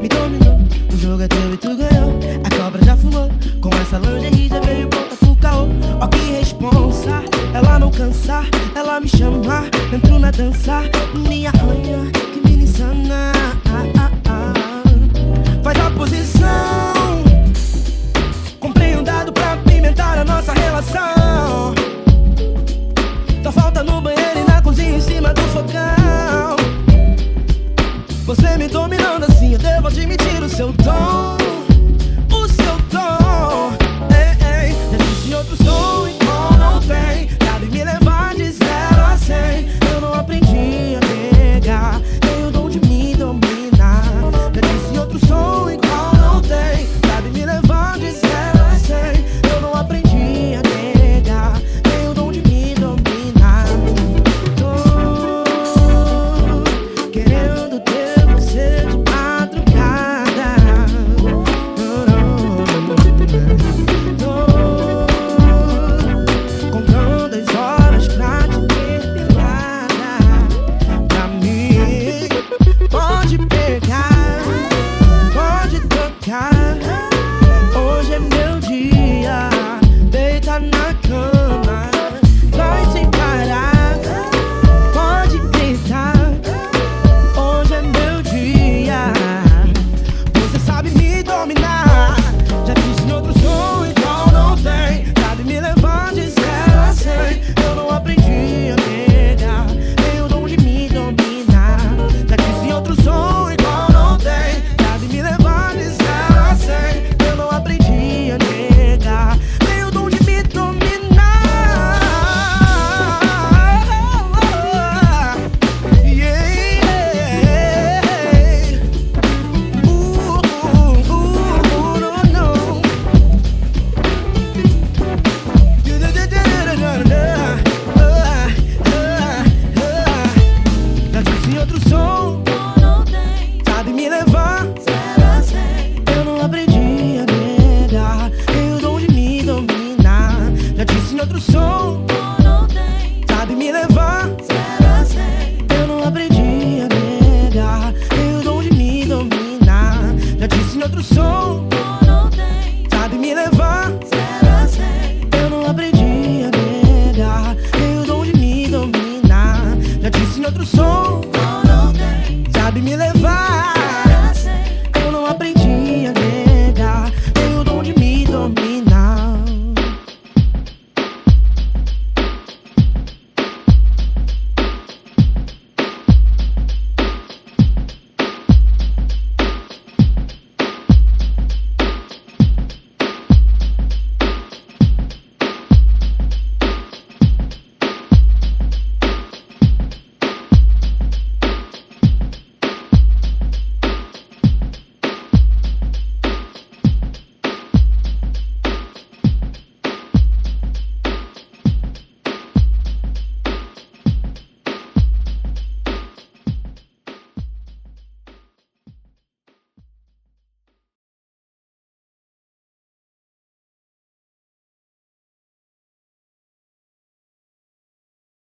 me dominou. O jogo é teu e tu ganhou. A cobra já fulou. Com essa lingerie já veio pronta pro caô. Ó que responsa, ela não cansar, ela me chamar. Dentro na dança, me arranha, que menina insana. Ah, ah, ah. Faz a posição. Sabe me levar? Eu não aprendi a negar, nem o dom de me dominar. Já disse em outro som. Sabe me levar?